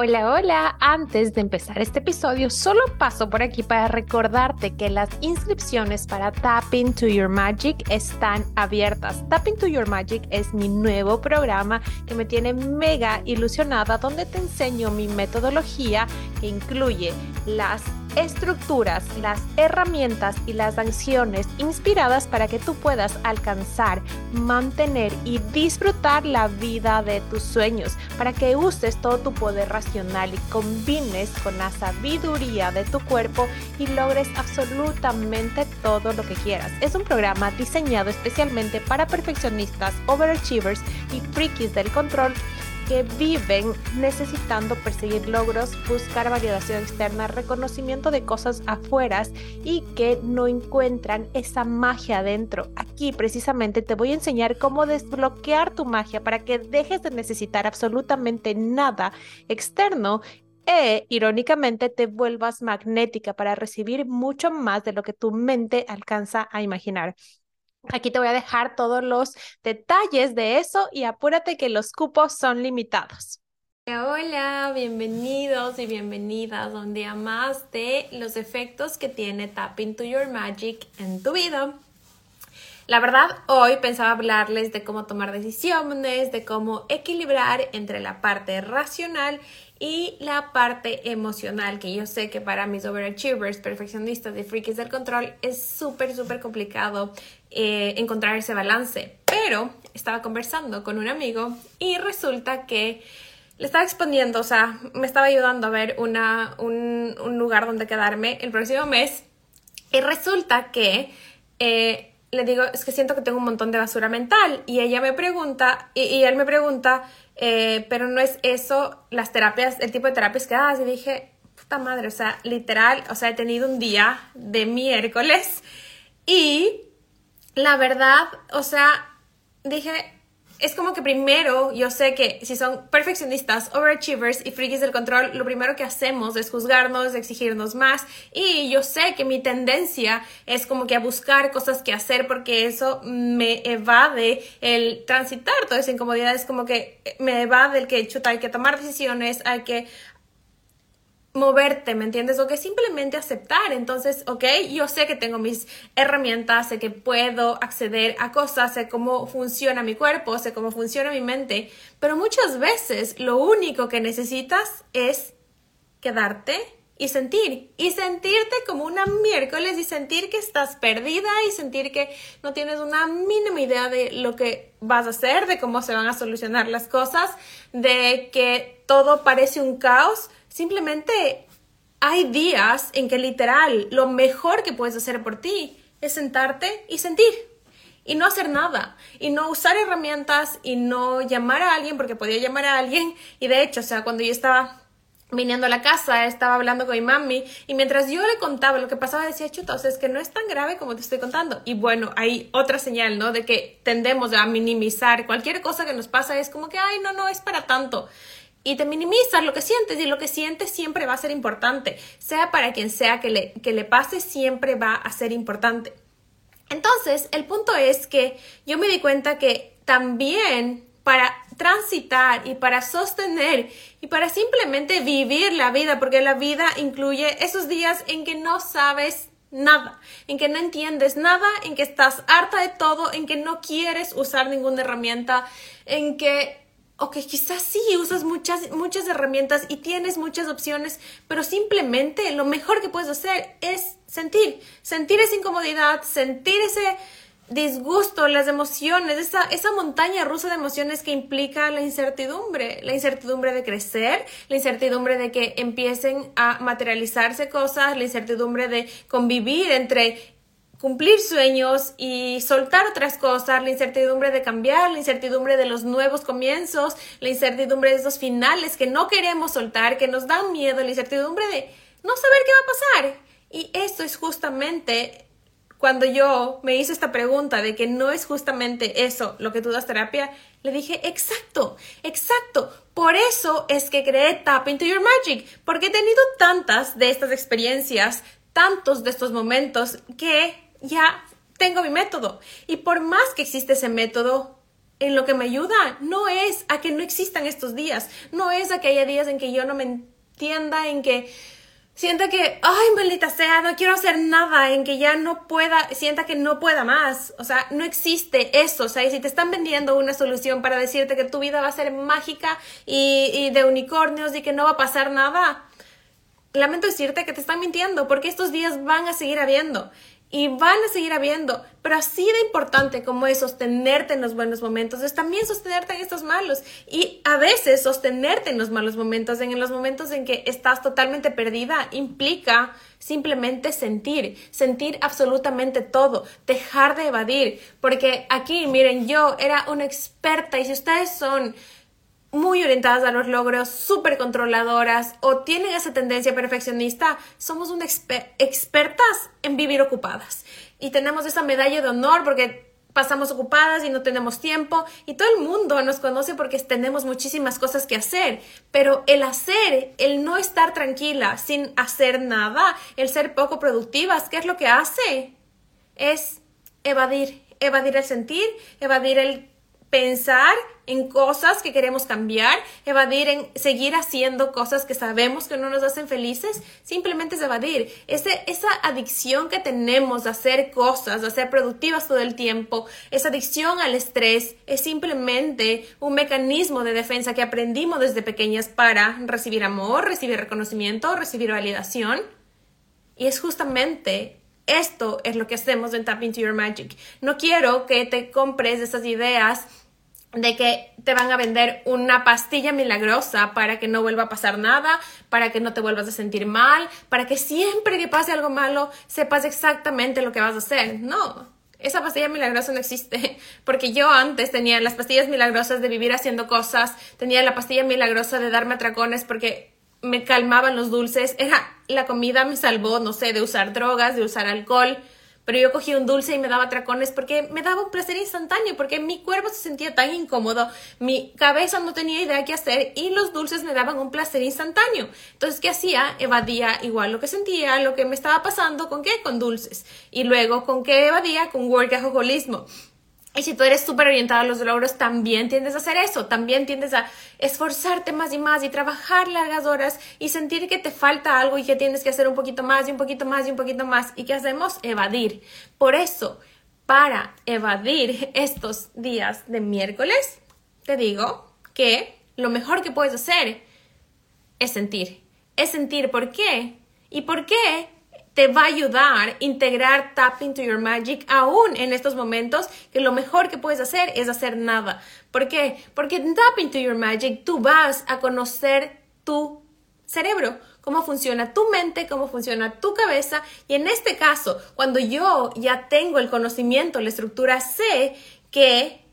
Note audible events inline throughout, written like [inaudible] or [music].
Hola, hola. Antes de empezar este episodio, solo paso por aquí para recordarte que las inscripciones para Tap Into Your Magic están abiertas. Tap Into Your Magic es mi nuevo programa que me tiene mega ilusionada donde te enseño mi metodología que incluye las estructuras, las herramientas y las acciones inspiradas para que tú puedas alcanzar, mantener y disfrutar la vida de tus sueños, para que uses todo tu poder racional y combines con la sabiduría de tu cuerpo y logres absolutamente todo lo que quieras. Es un programa diseñado especialmente para perfeccionistas, overachievers y frikis del control que viven necesitando perseguir logros, buscar validación externa, reconocimiento de cosas afueras y que no encuentran esa magia adentro. Aquí precisamente te voy a enseñar cómo desbloquear tu magia para que dejes de necesitar absolutamente nada externo e, irónicamente, te vuelvas magnética para recibir mucho más de lo que tu mente alcanza a imaginar. Aquí te voy a dejar todos los detalles de eso y apúrate que los cupos son limitados. Hola, bienvenidos y bienvenidas a un día más de los efectos que tiene Tap into Your Magic en tu vida. La verdad, hoy pensaba hablarles de cómo tomar decisiones, de cómo equilibrar entre la parte racional y la parte emocional, que yo sé que para mis overachievers, perfeccionistas y freaks del control es súper, súper complicado eh, encontrar ese balance. Pero estaba conversando con un amigo y resulta que le estaba exponiendo, o sea, me estaba ayudando a ver una, un, un lugar donde quedarme el próximo mes. Y resulta que eh, le digo, es que siento que tengo un montón de basura mental. Y ella me pregunta, y, y él me pregunta, eh, pero no es eso, las terapias, el tipo de terapias que das. Y dije, puta madre, o sea, literal, o sea, he tenido un día de miércoles y la verdad, o sea, dije, es como que primero yo sé que si son perfeccionistas, overachievers y frikis del control, lo primero que hacemos es juzgarnos, exigirnos más. Y yo sé que mi tendencia es como que a buscar cosas que hacer porque eso me evade el transitar toda esa incomodidad, es como que me evade el que chuta, hay que tomar decisiones, hay que moverte, ¿me entiendes? O que simplemente aceptar. Entonces, ok, yo sé que tengo mis herramientas, sé que puedo acceder a cosas, sé cómo funciona mi cuerpo, sé cómo funciona mi mente, pero muchas veces lo único que necesitas es quedarte y sentir, y sentirte como una miércoles y sentir que estás perdida y sentir que no tienes una mínima idea de lo que vas a hacer, de cómo se van a solucionar las cosas, de que todo parece un caos Simplemente hay días en que literal lo mejor que puedes hacer por ti es sentarte y sentir y no hacer nada y no usar herramientas y no llamar a alguien porque podía llamar a alguien y de hecho, o sea, cuando yo estaba viniendo a la casa, estaba hablando con mi mami y mientras yo le contaba lo que pasaba decía, chuta, o sea, es que no es tan grave como te estoy contando. Y bueno, hay otra señal, ¿no? De que tendemos a minimizar cualquier cosa que nos pasa es como que, ay, no, no es para tanto y te minimizas lo que sientes y lo que sientes siempre va a ser importante, sea para quien sea que le, que le pase, siempre va a ser importante. Entonces, el punto es que yo me di cuenta que también para transitar y para sostener y para simplemente vivir la vida, porque la vida incluye esos días en que no sabes nada, en que no entiendes nada, en que estás harta de todo, en que no quieres usar ninguna herramienta, en que ok, quizás sí usas muchas, muchas herramientas y tienes muchas opciones, pero simplemente lo mejor que puedes hacer es sentir, sentir esa incomodidad, sentir ese disgusto, las emociones, esa, esa montaña rusa de emociones que implica la incertidumbre, la incertidumbre de crecer, la incertidumbre de que empiecen a materializarse cosas, la incertidumbre de convivir entre cumplir sueños y soltar otras cosas, la incertidumbre de cambiar, la incertidumbre de los nuevos comienzos, la incertidumbre de esos finales que no queremos soltar, que nos dan miedo, la incertidumbre de no saber qué va a pasar. Y esto es justamente cuando yo me hice esta pregunta de que no es justamente eso lo que tú das terapia, le dije, exacto, exacto. Por eso es que creé Tap Into Your Magic, porque he tenido tantas de estas experiencias, tantos de estos momentos que ya tengo mi método. Y por más que existe ese método, en lo que me ayuda no es a que no existan estos días, no es a que haya días en que yo no me entienda, en que sienta que, ay, maldita sea, no quiero hacer nada, en que ya no pueda, sienta que no pueda más. O sea, no existe eso. O sea, y si te están vendiendo una solución para decirte que tu vida va a ser mágica y, y de unicornios y que no va a pasar nada, lamento decirte que te están mintiendo porque estos días van a seguir habiendo y van a seguir habiendo, pero así de importante como es sostenerte en los buenos momentos, es también sostenerte en estos malos. Y a veces sostenerte en los malos momentos, en los momentos en que estás totalmente perdida, implica simplemente sentir, sentir absolutamente todo, dejar de evadir, porque aquí, miren, yo era una experta y si ustedes son muy orientadas a los logros, súper controladoras o tienen esa tendencia perfeccionista, somos un expertas en vivir ocupadas. Y tenemos esa medalla de honor porque pasamos ocupadas y no tenemos tiempo y todo el mundo nos conoce porque tenemos muchísimas cosas que hacer, pero el hacer, el no estar tranquila sin hacer nada, el ser poco productivas, ¿qué es lo que hace? Es evadir, evadir el sentir, evadir el pensar en cosas que queremos cambiar, evadir en seguir haciendo cosas que sabemos que no nos hacen felices, simplemente es evadir. Ese, esa adicción que tenemos de hacer cosas, de ser productivas todo el tiempo, esa adicción al estrés es simplemente un mecanismo de defensa que aprendimos desde pequeñas para recibir amor, recibir reconocimiento, recibir validación. Y es justamente esto es lo que hacemos en Tap Into Your Magic. No quiero que te compres esas ideas de que te van a vender una pastilla milagrosa para que no vuelva a pasar nada, para que no te vuelvas a sentir mal, para que siempre que pase algo malo sepas exactamente lo que vas a hacer. No, esa pastilla milagrosa no existe, [laughs] porque yo antes tenía las pastillas milagrosas de vivir haciendo cosas, tenía la pastilla milagrosa de darme atracones porque me calmaban los dulces, era la comida me salvó, no sé, de usar drogas, de usar alcohol, pero yo cogí un dulce y me daba tracones porque me daba un placer instantáneo, porque mi cuerpo se sentía tan incómodo, mi cabeza no tenía idea qué hacer y los dulces me daban un placer instantáneo. Entonces, ¿qué hacía? Evadía igual lo que sentía, lo que me estaba pasando, ¿con qué? Con dulces. Y luego, ¿con qué evadía? Con workaholismo. Y si tú eres súper orientado a los logros, también tiendes a hacer eso, también tiendes a esforzarte más y más y trabajar largas horas y sentir que te falta algo y que tienes que hacer un poquito más y un poquito más y un poquito más. ¿Y qué hacemos? Evadir. Por eso, para evadir estos días de miércoles, te digo que lo mejor que puedes hacer es sentir. Es sentir por qué. ¿Y por qué? Te va a ayudar a integrar Tap into Your Magic aún en estos momentos que lo mejor que puedes hacer es hacer nada. ¿Por qué? Porque en Tap into Your Magic tú vas a conocer tu cerebro, cómo funciona tu mente, cómo funciona tu cabeza y en este caso, cuando yo ya tengo el conocimiento, la estructura, sé que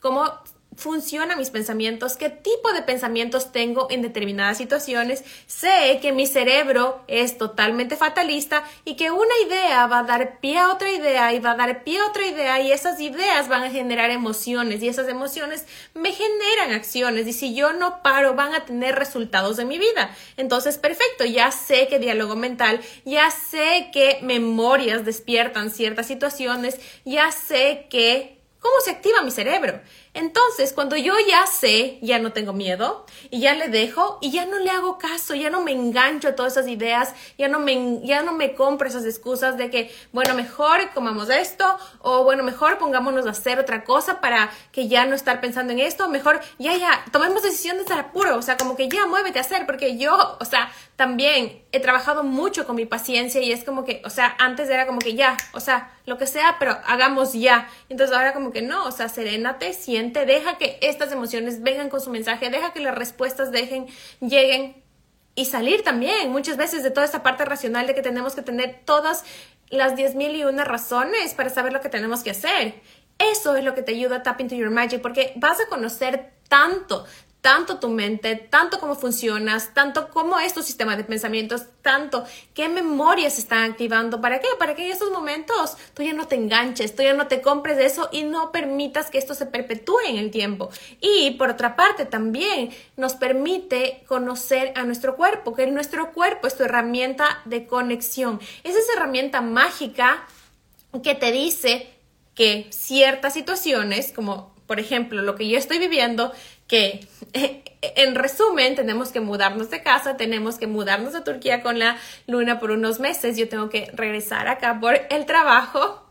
cómo funcionan mis pensamientos, qué tipo de pensamientos tengo en determinadas situaciones. Sé que mi cerebro es totalmente fatalista y que una idea va a dar pie a otra idea y va a dar pie a otra idea y esas ideas van a generar emociones y esas emociones me generan acciones y si yo no paro van a tener resultados en mi vida. Entonces, perfecto, ya sé que diálogo mental, ya sé que memorias despiertan ciertas situaciones, ya sé que cómo se activa mi cerebro. Entonces, cuando yo ya sé, ya no tengo miedo y ya le dejo y ya no le hago caso, ya no me engancho a todas esas ideas, ya no me, ya no me compro esas excusas de que, bueno, mejor comamos esto o bueno, mejor pongámonos a hacer otra cosa para que ya no estar pensando en esto, mejor ya, ya, tomemos decisiones de apuro, o sea, como que ya muévete a hacer, porque yo, o sea, también he trabajado mucho con mi paciencia y es como que, o sea, antes era como que ya, o sea, lo que sea, pero hagamos ya. Entonces ahora como que no, o sea, serénate, deja que estas emociones vengan con su mensaje, deja que las respuestas dejen, lleguen y salir también muchas veces de toda esta parte racional de que tenemos que tener todas las diez mil y una razones para saber lo que tenemos que hacer. Eso es lo que te ayuda a tap into your magic porque vas a conocer tanto tanto tu mente, tanto cómo funcionas, tanto cómo es tu sistema de pensamientos, tanto qué memorias están activando. ¿Para qué? Para que en estos momentos tú ya no te enganches, tú ya no te compres de eso y no permitas que esto se perpetúe en el tiempo. Y por otra parte también nos permite conocer a nuestro cuerpo, que nuestro cuerpo es tu herramienta de conexión. Es esa herramienta mágica que te dice que ciertas situaciones, como por ejemplo, lo que yo estoy viviendo, que en resumen tenemos que mudarnos de casa, tenemos que mudarnos a Turquía con la luna por unos meses, yo tengo que regresar acá por el trabajo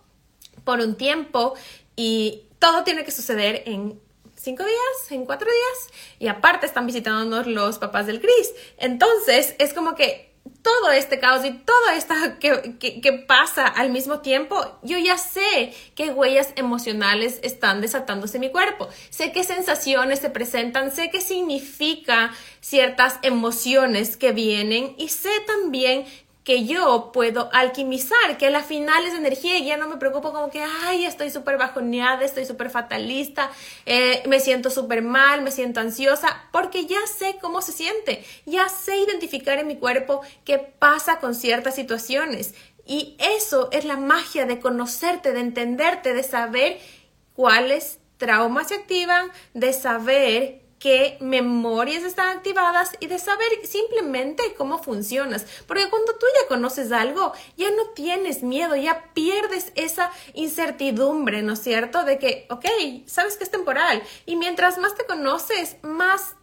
por un tiempo y todo tiene que suceder en cinco días, en cuatro días, y aparte están visitándonos los papás del Chris. Entonces, es como que todo este caos y todo esto que, que, pasa al mismo tiempo, yo ya sé qué huellas emocionales están desatándose en mi cuerpo, sé qué sensaciones se presentan, sé qué significa ciertas emociones que vienen y sé también que yo puedo alquimizar, que a la final es energía y ya no me preocupo como que, ay, estoy súper bajoneada, estoy súper fatalista, eh, me siento súper mal, me siento ansiosa, porque ya sé cómo se siente, ya sé identificar en mi cuerpo qué pasa con ciertas situaciones. Y eso es la magia de conocerte, de entenderte, de saber cuáles traumas se activan, de saber qué memorias están activadas y de saber simplemente cómo funcionas. Porque cuando tú ya conoces algo, ya no tienes miedo, ya pierdes esa incertidumbre, ¿no es cierto? De que, ok, sabes que es temporal y mientras más te conoces, más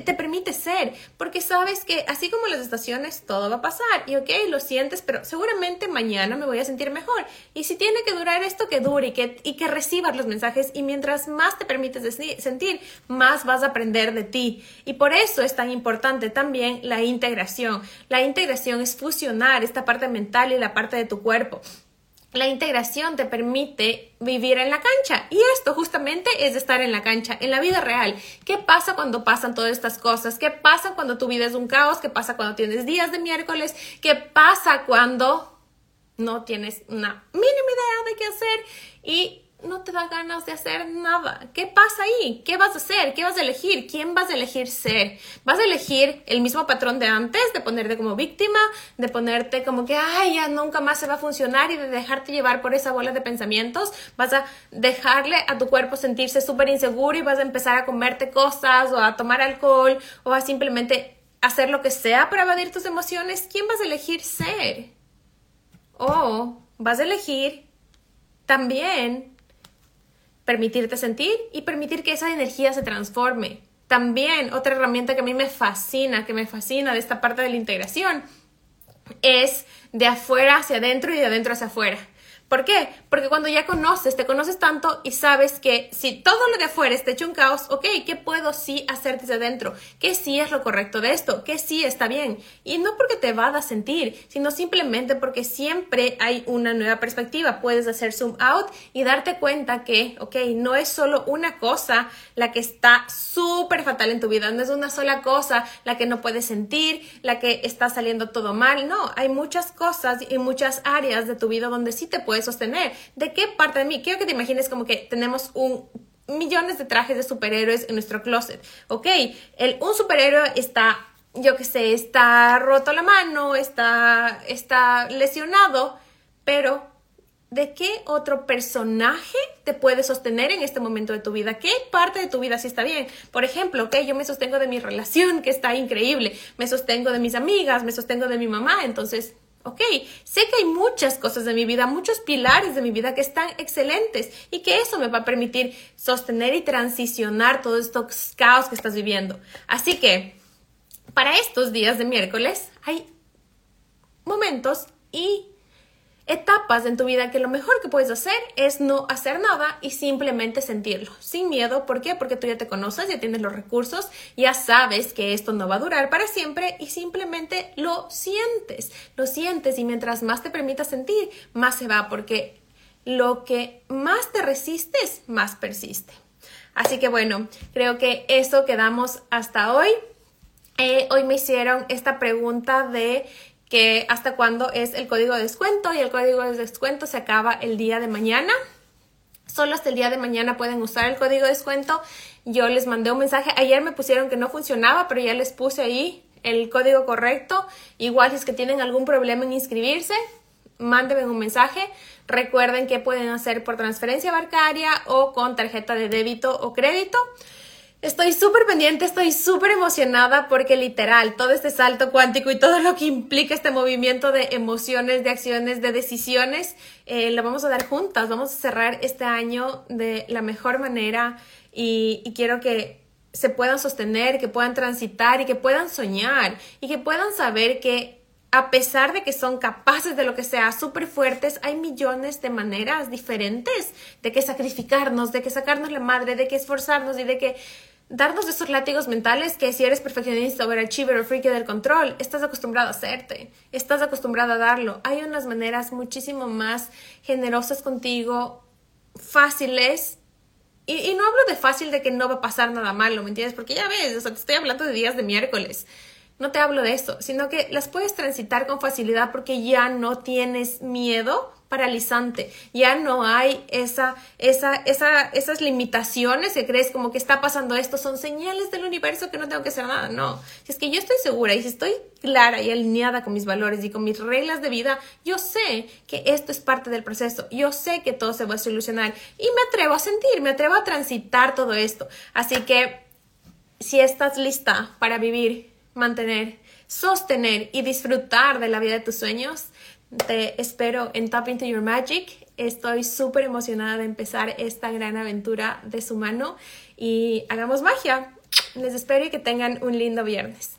te permite ser, porque sabes que así como las estaciones, todo va a pasar y ok, lo sientes, pero seguramente mañana me voy a sentir mejor. Y si tiene que durar esto, que dure y que, y que recibas los mensajes y mientras más te permites sentir, más vas a aprender de ti. Y por eso es tan importante también la integración. La integración es fusionar esta parte mental y la parte de tu cuerpo la integración te permite vivir en la cancha. Y esto justamente es estar en la cancha, en la vida real. ¿Qué pasa cuando pasan todas estas cosas? ¿Qué pasa cuando tú vives un caos? ¿Qué pasa cuando tienes días de miércoles? ¿Qué pasa cuando no tienes una mínima idea de qué hacer? Y no te da ganas de hacer nada. ¿Qué pasa ahí? ¿Qué vas a hacer? ¿Qué vas a elegir? ¿Quién vas a elegir ser? ¿Vas a elegir el mismo patrón de antes, de ponerte como víctima, de ponerte como que, ay, ya nunca más se va a funcionar y de dejarte llevar por esa bola de pensamientos? ¿Vas a dejarle a tu cuerpo sentirse súper inseguro y vas a empezar a comerte cosas o a tomar alcohol o a simplemente hacer lo que sea para evadir tus emociones? ¿Quién vas a elegir ser? O vas a elegir también permitirte sentir y permitir que esa energía se transforme. También otra herramienta que a mí me fascina, que me fascina de esta parte de la integración, es de afuera hacia adentro y de adentro hacia afuera. ¿Por qué? Porque cuando ya conoces, te conoces tanto y sabes que si todo lo de afuera está hecho un caos, ok, ¿qué puedo sí hacer desde adentro? ¿Qué sí es lo correcto de esto? ¿Qué sí está bien? Y no porque te va a sentir, sino simplemente porque siempre hay una nueva perspectiva. Puedes hacer zoom out y darte cuenta que, ok, no es solo una cosa la que está súper fatal en tu vida, no es una sola cosa la que no puedes sentir, la que está saliendo todo mal. No, hay muchas cosas y muchas áreas de tu vida donde sí te puedes sostener. ¿De qué parte de mí? Quiero que te imagines como que tenemos un millones de trajes de superhéroes en nuestro closet. Ok, el, un superhéroe está, yo qué sé, está roto la mano, está, está lesionado, pero ¿de qué otro personaje te puede sostener en este momento de tu vida? ¿Qué parte de tu vida sí está bien? Por ejemplo, ok, yo me sostengo de mi relación, que está increíble, me sostengo de mis amigas, me sostengo de mi mamá, entonces Ok, sé que hay muchas cosas de mi vida, muchos pilares de mi vida que están excelentes y que eso me va a permitir sostener y transicionar todos estos caos que estás viviendo. Así que, para estos días de miércoles hay momentos y etapas en tu vida que lo mejor que puedes hacer es no hacer nada y simplemente sentirlo, sin miedo. ¿Por qué? Porque tú ya te conoces, ya tienes los recursos, ya sabes que esto no va a durar para siempre y simplemente lo sientes, lo sientes y mientras más te permitas sentir, más se va porque lo que más te resistes, más persiste. Así que bueno, creo que eso quedamos hasta hoy. Eh, hoy me hicieron esta pregunta de que hasta cuándo es el código de descuento y el código de descuento se acaba el día de mañana. Solo hasta el día de mañana pueden usar el código de descuento. Yo les mandé un mensaje. Ayer me pusieron que no funcionaba, pero ya les puse ahí el código correcto. Igual si es que tienen algún problema en inscribirse, mándenme un mensaje. Recuerden que pueden hacer por transferencia bancaria o con tarjeta de débito o crédito. Estoy súper pendiente, estoy súper emocionada porque literal todo este salto cuántico y todo lo que implica este movimiento de emociones, de acciones, de decisiones, eh, lo vamos a dar juntas. Vamos a cerrar este año de la mejor manera y, y quiero que se puedan sostener, que puedan transitar y que puedan soñar y que puedan saber que a pesar de que son capaces de lo que sea, súper fuertes, hay millones de maneras diferentes de que sacrificarnos, de que sacarnos la madre, de que esforzarnos y de que darnos esos látigos mentales que si eres perfeccionista, overachiever o freaky del control, estás acostumbrado a hacerte, estás acostumbrado a darlo. Hay unas maneras muchísimo más generosas contigo, fáciles. Y, y no hablo de fácil de que no va a pasar nada malo, ¿me entiendes? Porque ya ves, o sea, te estoy hablando de días de miércoles. No te hablo de eso, sino que las puedes transitar con facilidad porque ya no tienes miedo paralizante, ya no hay esa, esa, esa, esas limitaciones que crees como que está pasando esto, son señales del universo que no tengo que hacer nada, no, es que yo estoy segura y estoy clara y alineada con mis valores y con mis reglas de vida, yo sé que esto es parte del proceso, yo sé que todo se va a solucionar. Y me atrevo a sentir, me atrevo a transitar todo esto, así que si estás lista para vivir mantener, sostener y disfrutar de la vida de tus sueños. Te espero en Tap Into Your Magic. Estoy súper emocionada de empezar esta gran aventura de su mano y hagamos magia. Les espero y que tengan un lindo viernes.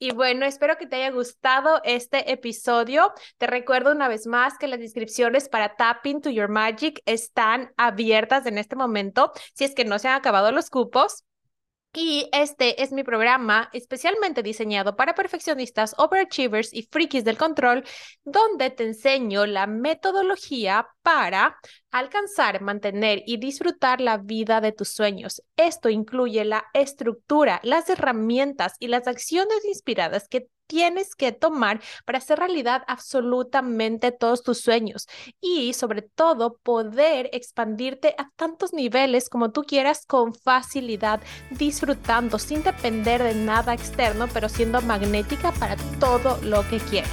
Y bueno, espero que te haya gustado este episodio. Te recuerdo una vez más que las descripciones para Tap Into Your Magic están abiertas en este momento. Si es que no se han acabado los cupos, y este es mi programa especialmente diseñado para perfeccionistas, overachievers y frikis del control, donde te enseño la metodología para alcanzar, mantener y disfrutar la vida de tus sueños. Esto incluye la estructura, las herramientas y las acciones inspiradas que tienes que tomar para hacer realidad absolutamente todos tus sueños y sobre todo poder expandirte a tantos niveles como tú quieras con facilidad, disfrutando sin depender de nada externo, pero siendo magnética para todo lo que quieres.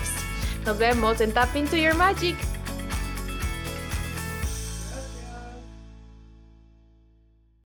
Nos vemos en Tap Into Your Magic.